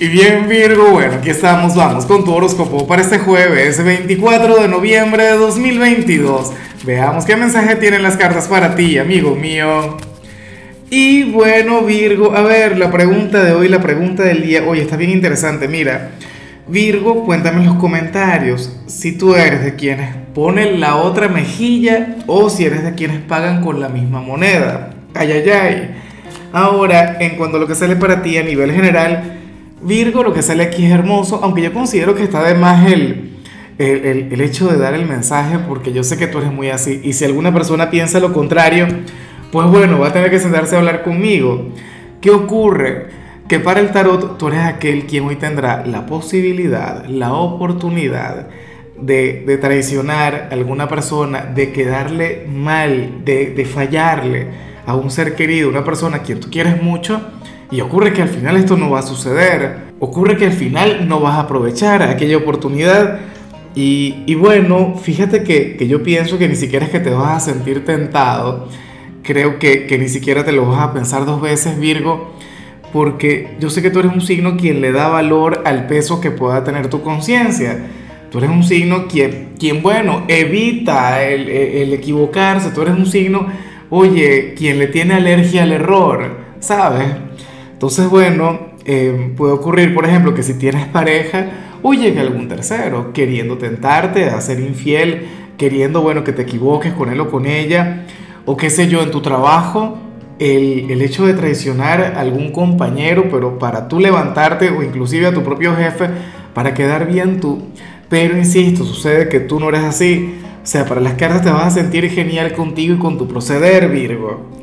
Y bien Virgo, bueno, aquí estamos, vamos con tu horóscopo para este jueves 24 de noviembre de 2022. Veamos qué mensaje tienen las cartas para ti, amigo mío. Y bueno Virgo, a ver, la pregunta de hoy, la pregunta del día, oye, está bien interesante, mira. Virgo, cuéntame en los comentarios si tú eres de quienes ponen la otra mejilla o si eres de quienes pagan con la misma moneda. Ay, ay, ay. Ahora, en cuanto a lo que sale para ti a nivel general, Virgo, lo que sale aquí es hermoso, aunque yo considero que está de más el, el, el, hecho de dar el mensaje, porque yo sé que tú eres muy así, y si alguna persona piensa lo contrario, pues bueno, va a tener que sentarse a hablar conmigo. ¿Qué ocurre? Que para el tarot tú eres aquel quien hoy tendrá la posibilidad, la oportunidad de, de traicionar a alguna persona, de quedarle mal, de, de fallarle a un ser querido, una persona a quien tú quieres mucho, y ocurre que al final esto no va a suceder. Ocurre que al final no vas a aprovechar aquella oportunidad. Y, bueno, fíjate que, que, yo pienso que ni siquiera es que te vas a sentir tentado. Creo que, que ni siquiera te lo vas a pensar dos veces, Virgo. Porque yo sé que tú eres un signo quien le da valor al peso que pueda tener tu conciencia. Tú eres un signo quien, quien bueno, evita el, el, equivocarse. Tú eres un signo, oye, quien le tiene alergia al error, ¿sabes? Entonces, bueno, eh, puede ocurrir, por ejemplo, que si tienes pareja o llegue algún tercero queriendo tentarte a ser infiel, queriendo, bueno, que te equivoques con él o con ella, o qué sé yo, en tu trabajo, el, el hecho de traicionar a algún compañero, pero para tú levantarte o inclusive a tu propio jefe, para quedar bien tú. Pero insisto, sucede que tú no eres así. O sea, para las cartas te vas a sentir genial contigo y con tu proceder, Virgo.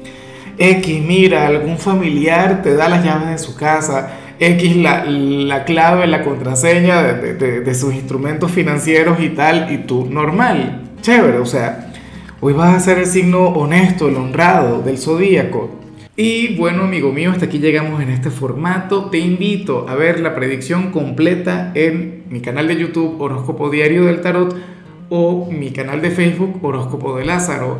X, mira, algún familiar te da las llaves de su casa, X, la, la clave, la contraseña de, de, de, sus instrumentos financieros y tal, y tú normal, chévere, o sea, hoy vas a ser el signo honesto, el honrado del zodíaco. Y bueno, amigo mío, hasta aquí llegamos en este formato. Te invito a ver la predicción completa en mi canal de YouTube Horóscopo Diario del Tarot o mi canal de Facebook Horóscopo de Lázaro.